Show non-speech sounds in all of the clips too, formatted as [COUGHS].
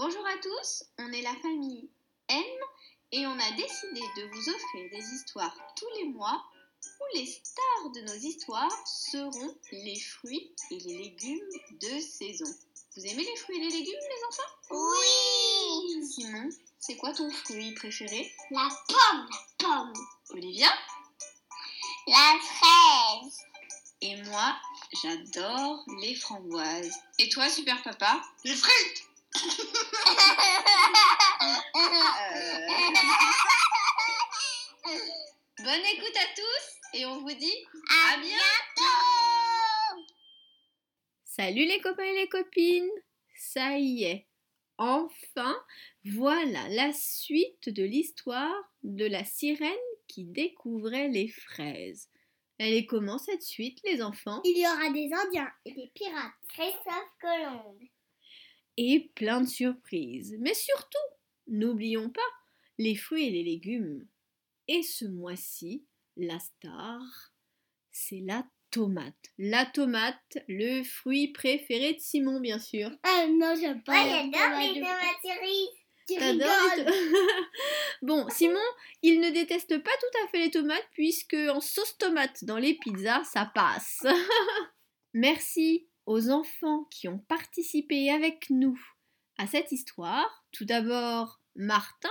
Bonjour à tous, on est la famille M et on a décidé de vous offrir des histoires tous les mois où les stars de nos histoires seront les fruits et les légumes de saison. Vous aimez les fruits et les légumes, les enfants? Oui Simon, c'est quoi ton fruit préféré? La pomme, la pomme. Olivia? La fraise. Et moi, j'adore les framboises. Et toi, super papa? Les frites Euh, Bonne écoute à tous et on vous dit À à bientôt bientôt Salut les copains et les copines Ça y est, enfin, voilà la suite de l'histoire de la sirène qui découvrait les fraises. Elle est comment cette suite, les enfants? Il y aura des Indiens et des pirates. Christophe Colomb. Et plein de surprises. Mais surtout, n'oublions pas les fruits et les légumes. Et ce mois-ci, la star, c'est la tomate. La tomate, le fruit préféré de Simon, bien sûr. Ah non, j'aime pas Moi, les j'adore les tomates cerises. Tu rigoles. [LAUGHS] bon, Simon, il ne déteste pas tout à fait les tomates puisque en sauce tomate dans les pizzas, ça passe. [LAUGHS] Merci aux enfants qui ont participé avec nous à cette histoire. Tout d'abord, Martin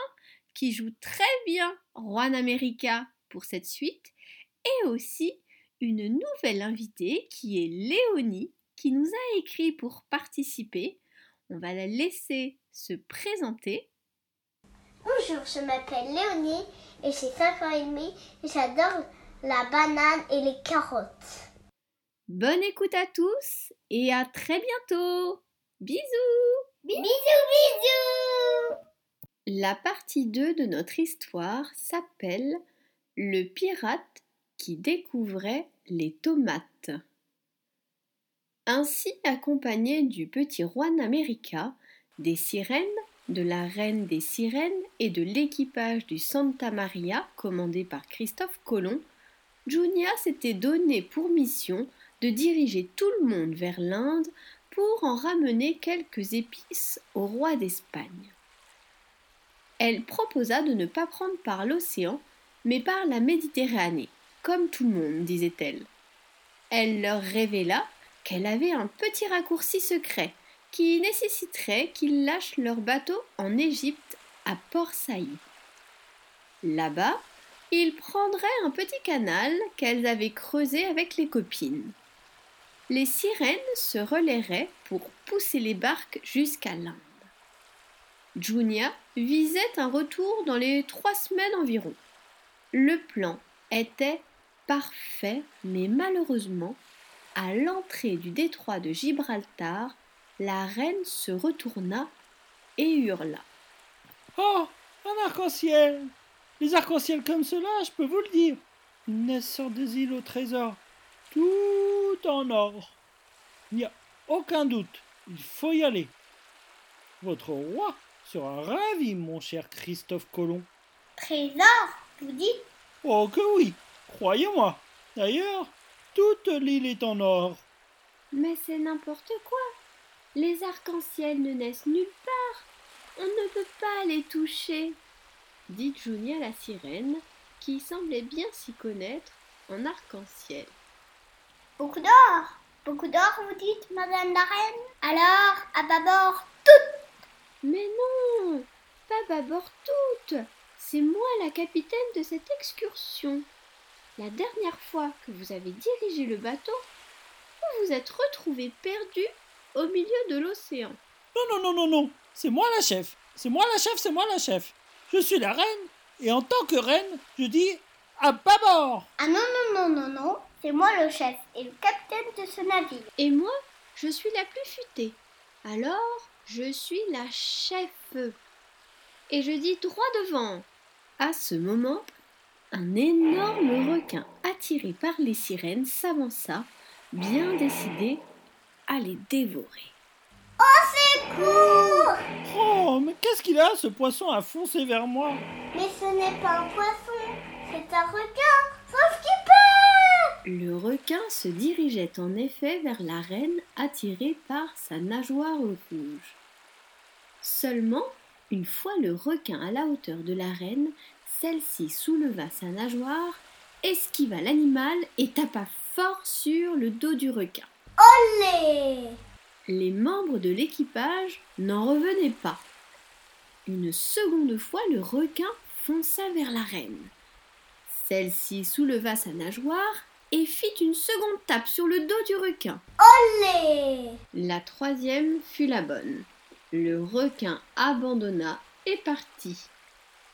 qui joue très bien Juan America pour cette suite et aussi une nouvelle invitée qui est Léonie qui nous a écrit pour participer. On va la laisser se présenter Bonjour, je m'appelle Léonie et j'ai 5 ans et demi et j'adore la banane et les carottes. Bonne écoute à tous et à très bientôt. Bisous Bisous, bisous La partie 2 de notre histoire s'appelle Le pirate qui découvrait les tomates. Ainsi accompagné du petit Juan America, des sirènes, de la reine des sirènes et de l'équipage du Santa Maria commandé par Christophe Colomb, Junia s'était donné pour mission de diriger tout le monde vers l'Inde pour en ramener quelques épices au roi d'Espagne. Elle proposa de ne pas prendre par l'océan, mais par la Méditerranée, comme tout le monde, disait-elle. Elle leur révéla qu'elle avait un petit raccourci secret qui nécessiterait qu'ils lâchent leur bateau en Égypte à Port Saïd. Là-bas, ils prendraient un petit canal qu'elles avaient creusé avec les copines. Les sirènes se relaieraient pour pousser les barques jusqu'à l'Inde. Junia visait un retour dans les trois semaines environ. Le plan était parfait, mais malheureusement, à l'entrée du détroit de Gibraltar, la reine se retourna et hurla. Oh, un arc-en-ciel Les arcs-en-ciel comme cela, je peux vous le dire, naissent des îles au trésor, en or. Il n'y a aucun doute, il faut y aller. Votre roi sera ravi, mon cher Christophe Colomb. Trésor, vous dites? Oh que oui, croyez-moi. D'ailleurs, toute l'île est en or. Mais c'est n'importe quoi. Les arcs-en-ciel ne naissent nulle part. On ne peut pas les toucher, dit Junia la sirène, qui semblait bien s'y connaître en arc-en-ciel. Beaucoup d'or Beaucoup d'or, vous dites, madame la reine? Alors, à bâbord, Mais non, pas bâbord toutes. C'est moi la capitaine de cette excursion. La dernière fois que vous avez dirigé le bateau, vous vous êtes retrouvé perdu au milieu de l'océan. Non, non, non, non, non. C'est moi la chef. C'est moi la chef, c'est moi la chef. Je suis la reine. Et en tant que reine, je dis à bâbord. Ah non, non, non, non, non, c'est moi le chef et le capitaine de ce navire. Et moi, je suis la plus futée. Alors, je suis la chef. Et je dis droit devant. À ce moment, un énorme requin attiré par les sirènes s'avança, bien décidé à les dévorer. Secours Oh, mais qu'est-ce qu'il a, ce poisson a foncé vers moi? Mais ce n'est pas un poisson, c'est un requin Sauf qu'il peut Le requin se dirigeait en effet vers la reine attiré par sa nageoire rouge. Seulement, une fois le requin à la hauteur de la reine, celle-ci souleva sa nageoire, esquiva l'animal et tapa fort sur le dos du requin. Olé Les membres de l'équipage n'en revenaient pas. Une seconde fois, le requin fonça vers la reine. Celle-ci souleva sa nageoire et fit une seconde tape sur le dos du requin. Olé La troisième fut la bonne. Le requin abandonna et partit.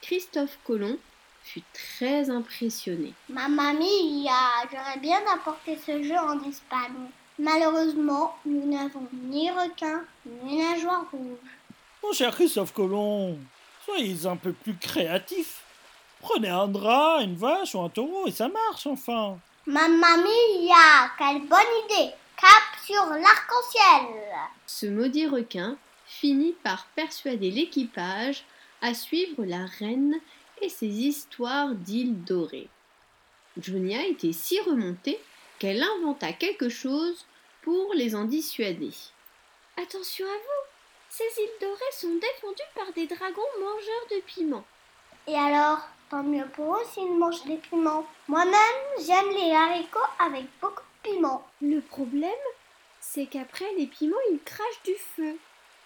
Christophe Colomb fut très impressionné. Ma mamie, j'aurais bien apporté ce jeu en Espagne. Malheureusement, nous n'avons ni requin, ni nageoire rouge. Mon cher Christophe Colomb, soyez un peu plus créatif. Prenez un drap, une vache ou un taureau et ça marche enfin. Mamma mia, quelle bonne idée Cap sur l'arc-en-ciel Ce maudit requin finit par persuader l'équipage à suivre la reine et ses histoires d'îles dorées. Junia était si remontée qu'elle inventa quelque chose pour les en dissuader. Attention à vous, ces îles dorées sont défendues par des dragons mangeurs de piments. Et alors, tant mieux pour eux s'ils mangent des piments. Moi-même, j'aime les haricots avec beaucoup de piment. Le problème, c'est qu'après les piments, ils crachent du feu.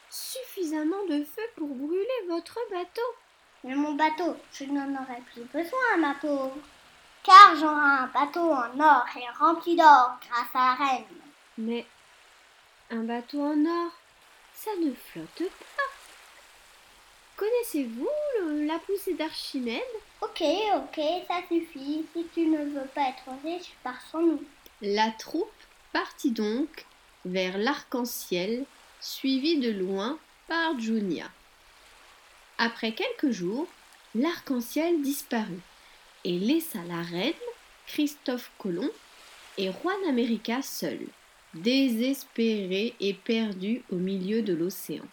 Suffisamment de feu pour brûler votre bateau. Mais mon bateau, je n'en aurai plus besoin, ma pauvre. Car j'aurai un bateau en or et rempli d'or grâce à la reine. Mais un bateau en or, ça ne flotte pas. Connaissez-vous la poussée d'Archimède? Ok, ok, ça suffit. Si tu ne veux pas être riche, pars sans nous. La troupe partit donc vers l'arc-en-ciel, suivie de loin par Junia. Après quelques jours, l'arc-en-ciel disparut et laissa la reine, Christophe Colomb et Juan America seuls, désespérés et perdus au milieu de l'océan.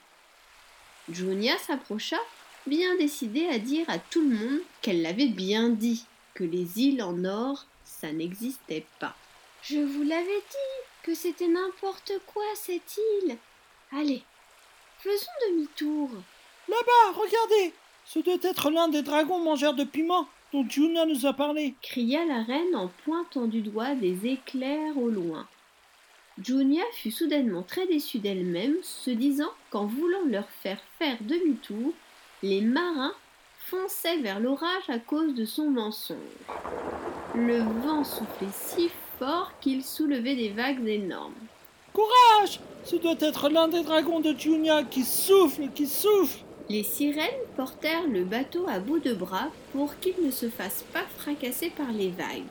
Junia s'approcha, bien décidée à dire à tout le monde qu'elle l'avait bien dit, que les îles en or, ça n'existait pas. Je vous l'avais dit que c'était n'importe quoi cette île. Allez, faisons demi-tour. Là-bas, regardez Ce doit être l'un des dragons mangeurs de piment dont Juna nous a parlé. cria la reine en pointant du doigt des éclairs au loin. Junia fut soudainement très déçue d'elle-même, se disant qu'en voulant leur faire faire demi-tour, les marins fonçaient vers l'orage à cause de son mensonge. Le vent soufflait si fort qu'il soulevait des vagues énormes. Courage Ce doit être l'un des dragons de Junia qui souffle, qui souffle Les sirènes portèrent le bateau à bout de bras pour qu'il ne se fasse pas fracasser par les vagues.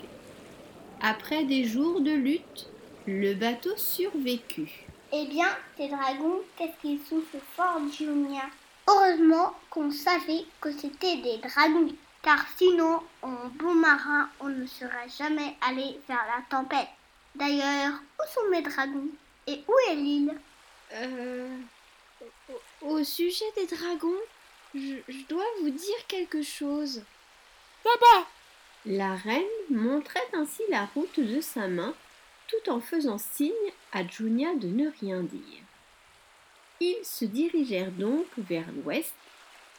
Après des jours de lutte, le bateau survécut. Eh bien, ces dragons, qu'est-ce qu'ils soufflent fort, Junia Heureusement qu'on savait que c'était des dragons, car sinon, en bon marin, on ne serait jamais allé vers la tempête. D'ailleurs, où sont mes dragons? Et où est l'île? Euh, au, sujet des dragons, je, je dois vous dire quelque chose. Là-bas La reine montrait ainsi la route de sa main, tout en faisant signe à Junia de ne rien dire. Ils se dirigèrent donc vers l'ouest,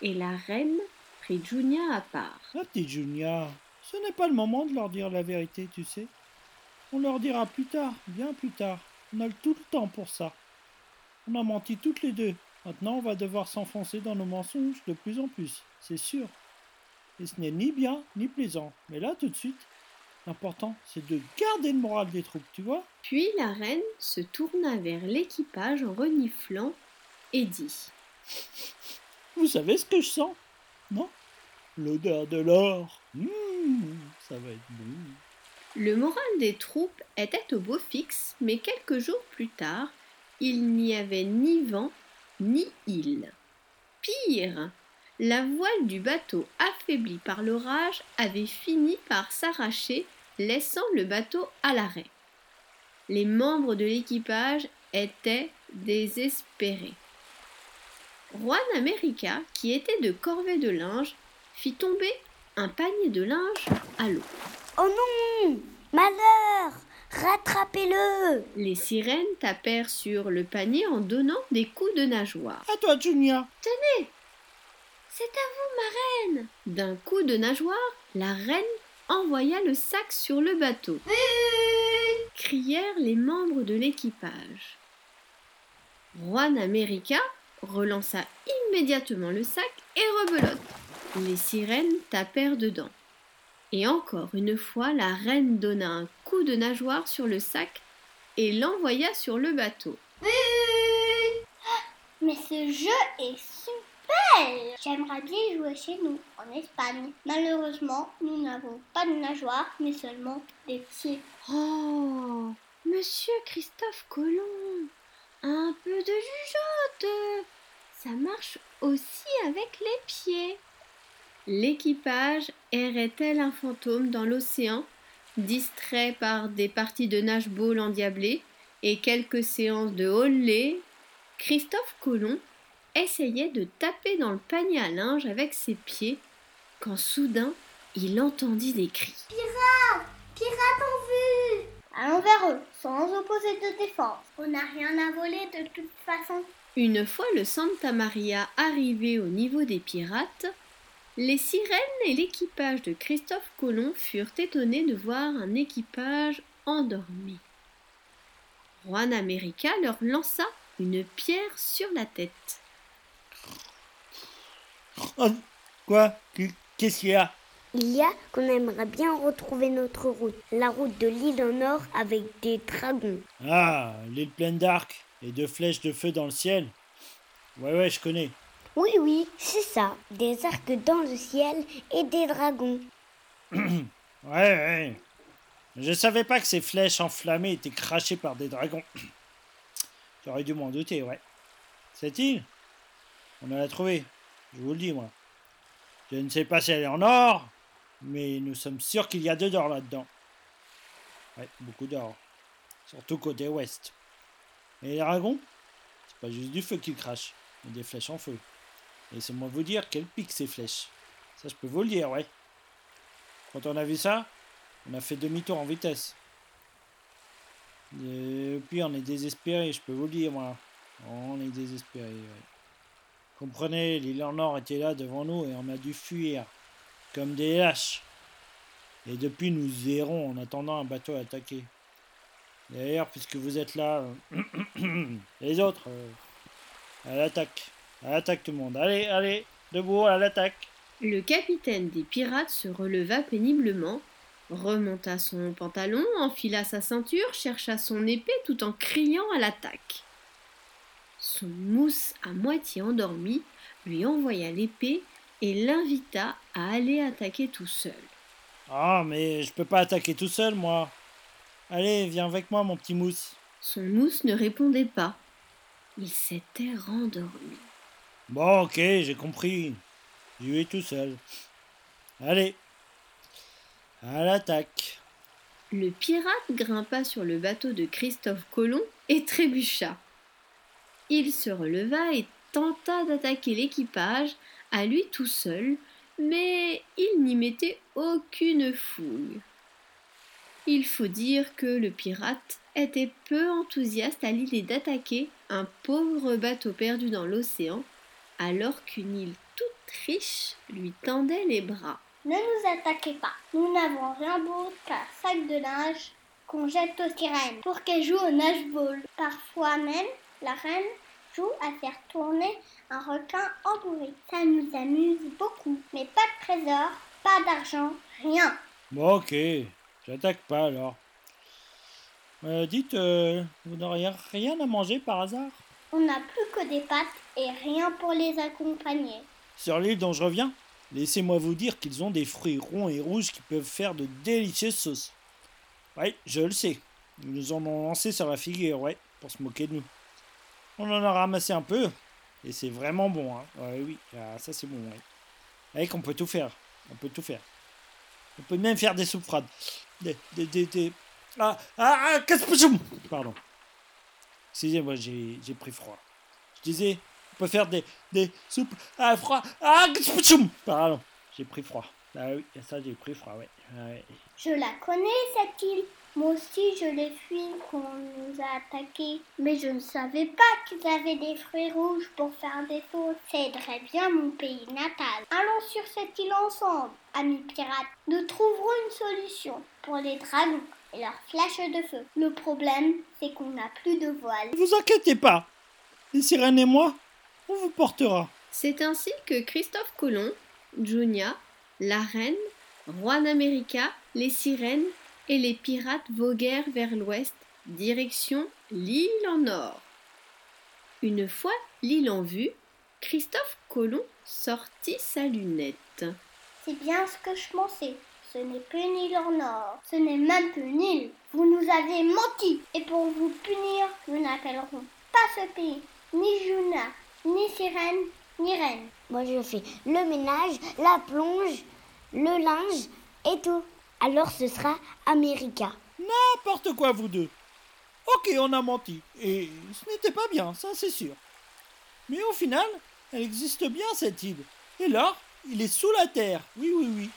et la reine prit Junia à part. La Junia, ce n'est pas le moment de leur dire la vérité, tu sais. On leur dira plus tard, bien plus tard. On a tout le temps pour ça. On a menti toutes les deux. Maintenant, on va devoir s'enfoncer dans nos mensonges de plus en plus, c'est sûr. Et ce n'est ni bien ni plaisant. Mais là, tout de suite, l'important, c'est de garder le moral des troupes, tu vois Puis la reine se tourna vers l'équipage en reniflant et dit Vous savez ce que je sens? Non? L'odeur de l'or. Mmh, ça va être bon. Le moral des troupes était au beau fixe, mais quelques jours plus tard, il n'y avait ni vent ni île. Pire, la voile du bateau, affaiblie par l'orage, avait fini par s'arracher, laissant le bateau à l'arrêt. Les membres de l'équipage étaient désespérés. Juan America, qui était de corvée de linge, fit tomber un panier de linge à l'eau. Oh non Malheur Rattrapez-le Les sirènes tapèrent sur le panier en donnant des coups de nageoire. À toi, Junia. C'est à vous, ma reine D'un coup de nageoire, la reine envoya le sac sur le bateau. crièrent les membres de l'équipage. Juan America relança immédiatement le sac et rebelote. Les sirènes tapèrent dedans. Et encore une fois, la reine donna un coup de nageoire sur le sac et l'envoya sur le bateau. Mais ce jeu est super J'aimerais bien jouer chez nous, en Espagne. Malheureusement, nous n'avons pas de nageoire, mais seulement des pieds. Oh, monsieur Christophe Colomb, un peu de jugeote. Ça marche aussi avec les pieds. L'équipage errait tel un fantôme dans l'océan, distrait par des parties de nage-ball endiablées et quelques séances de holley. Christophe Colomb essayait de taper dans le panier à linge avec ses pieds quand soudain il entendit des cris. Pirates en vue Allons vers eux, sans opposer de défense. On n'a rien à voler de toute façon. Une fois le Santa Maria arrivé au niveau des pirates, les sirènes et l'équipage de Christophe Colomb furent étonnés de voir un équipage endormi. Juan America leur lança une pierre sur la tête. Oh, quoi Qu- Qu'est-ce qu'il y a Il y a qu'on aimerait bien retrouver notre route, la route de l'île en or avec des dragons. Ah, l'île pleine d'arcs et de flèches de feu dans le ciel. Ouais, ouais, je connais. Oui, oui, c'est ça, des arcs dans le ciel et des dragons. [CLEARS THROAT] Ouais, ouais. Je savais pas que ces flèches enflammées étaient crachées par des dragons. [CLEARS THROAT] J'aurais dû m'en douter, ouais. Cette île? On l'a trouvée, je vous le dis, moi. Je ne sais pas si elle est en or, mais nous sommes sûrs qu'il y a de d'or là-dedans. Ouais, beaucoup d'or. Surtout côté ouest. Et les dragons? C'est pas juste du feu qu'ils crachent, mais des flèches en feu. Laissez-moi vous dire qu'elles piquent ces flèches. Ça, je peux vous le dire, ouais. Quand on a vu ça, on a fait demi-tour en vitesse. Et puis on est désespéré, je peux vous le dire, moi. On est désespéré, ouais. Comprenez, l'île en or était là devant nous et on a dû fuir. Comme des lâches. Et depuis, nous errons en attendant un bateau à attaquer. D'ailleurs, puisque vous êtes là, [COUGHS] les autres, euh, à l'attaque. À l'attaque tout le monde. Allez, allez, debout, à l'attaque. Le capitaine des pirates se releva péniblement, remonta son pantalon, enfila sa ceinture, chercha son épée tout en criant à l'attaque. Son mousse à moitié endormi lui envoya l'épée et l'invita à aller attaquer tout seul. Ah, mais je peux pas attaquer tout seul, moi. Allez, viens avec moi, mon petit mousse. Son mousse ne répondait pas. Il s'était rendormi. Bon, ok, j'ai compris. Je vais tout seul. Allez. À l'attaque. Le pirate grimpa sur le bateau de Christophe Colomb et trébucha. Il se releva et tenta d'attaquer l'équipage à lui tout seul, mais il n'y mettait aucune fouille. Il faut dire que le pirate était peu enthousiaste à l'idée d'attaquer un pauvre bateau perdu dans l'océan, alors qu'une île toute riche lui tendait les bras. Ne nous attaquez pas. Nous n'avons rien d'autre qu'un sac de linge qu'on jette aux sirènes pour qu'elles jouent au nage-ball. Parfois même, la reine joue à faire tourner un requin entouré. Ça nous amuse beaucoup. Mais pas de trésor, pas d'argent, rien. Bon, ok. J'attaque pas alors. Euh, dites, euh, vous n'auriez rien à manger par hasard? On n'a plus que des pâtes et rien pour les accompagner. Sur l'île dont je reviens, laissez-moi vous dire qu'ils ont des fruits ronds et rouges qui peuvent faire de délicieuses sauces. Oui, je le sais. Ils nous en ont lancé sur la figure, ouais, pour se moquer de nous. On en a ramassé un peu, et c'est vraiment bon, hein. Oui, ah, ça c'est bon, ouais. Avec, on peut tout faire. On peut tout faire. On peut même faire des soupes froides. Des, des, des, des- Ah, ah, ah, Pardon. Excusez-moi, j'ai pris froid. Je disais, on peut faire des, des soupes à froid. Ah, Pardon, j'ai pris froid. Ah oui, ça j'ai pris froid, ouais. Ah ouais. Je la connais, cette île. Moi aussi, je les fuis quand on nous a attaqués. Mais je ne savais pas qu'ils avaient des fruits rouges pour faire des fautes. Ça aiderait bien mon pays natal. Allons sur cette île ensemble, amis pirates. Nous trouverons une solution pour les dragons et leurs flèches de feu. Le problème, c'est qu'on n'a plus de voile. Ne vous inquiétez pas. Les sirènes et moi, on vous portera. C'est ainsi que Christophe Colomb, Junia, la reine, Juan America, les sirènes et les pirates voguèrent vers l'ouest, direction l'île en or. Une fois l'île en vue, Christophe Colomb sortit sa lunette. C'est bien ce que je pensais. Ce n'est plus une île en or. Ce n'est même plus une île. Vous nous avez menti. Et pour vous punir, nous n'appellerons pas ce pays. Ni Juna, ni sirène, ni reine. Moi, je fais le ménage, la plonge, le linge et tout. Alors ce sera America. N'importe quoi, vous deux. Ok, on a menti. Et ce n'était pas bien, ça c'est sûr. Mais au final, elle existe bien cette île. Et là, il est sous la terre. Oui, oui, oui.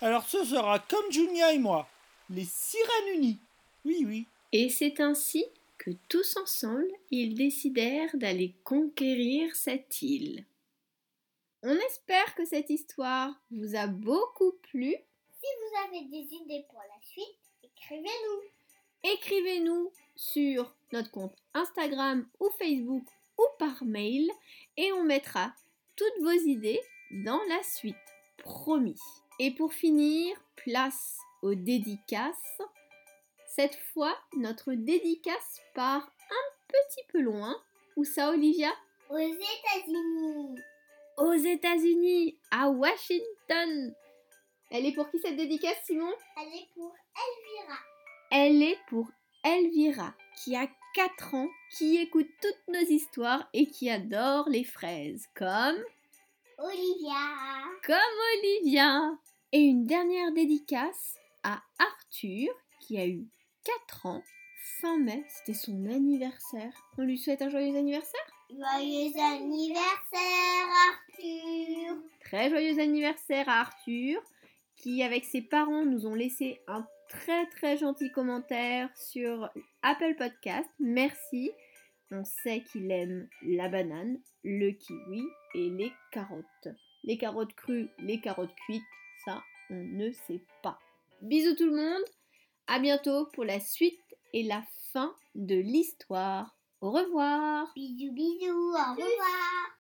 Alors ce sera comme Junia et moi, les sirènes unies. Oui, oui. Et c'est ainsi que tous ensemble, ils décidèrent d'aller conquérir cette île. On espère que cette histoire vous a beaucoup plu. Si vous avez des idées pour la suite, écrivez-nous. Écrivez-nous sur notre compte Instagram ou Facebook ou par mail et on mettra toutes vos idées dans la suite. Promis. Et pour finir, place aux dédicaces. Cette fois, notre dédicace part un petit peu loin. Où ça, Olivia? Aux États-Unis. Aux États-Unis, à Washington. Elle est pour qui cette dédicace, Simon? Elle est pour Elvira. Elle est pour Elvira, qui a 4 ans, qui écoute toutes nos histoires et qui adore les fraises, comme Olivia. comme Olivia. Et une dernière dédicace à Arthur, qui a eu 4 ans. Fin mai, c'était son anniversaire. On lui souhaite un joyeux anniversaire? Joyeux anniversaire, Arthur. Très joyeux anniversaire à Arthur, qui avec ses parents nous ont laissé un très très gentil commentaire sur Apple Podcast. Merci. On sait qu'il aime la banane, le kiwi et les carottes. Les carottes crues, les carottes cuites, ça on ne sait pas. Bisous tout le monde. À bientôt pour la suite et la fin de l'histoire. Au revoir. Bisous, bisous, au revoir.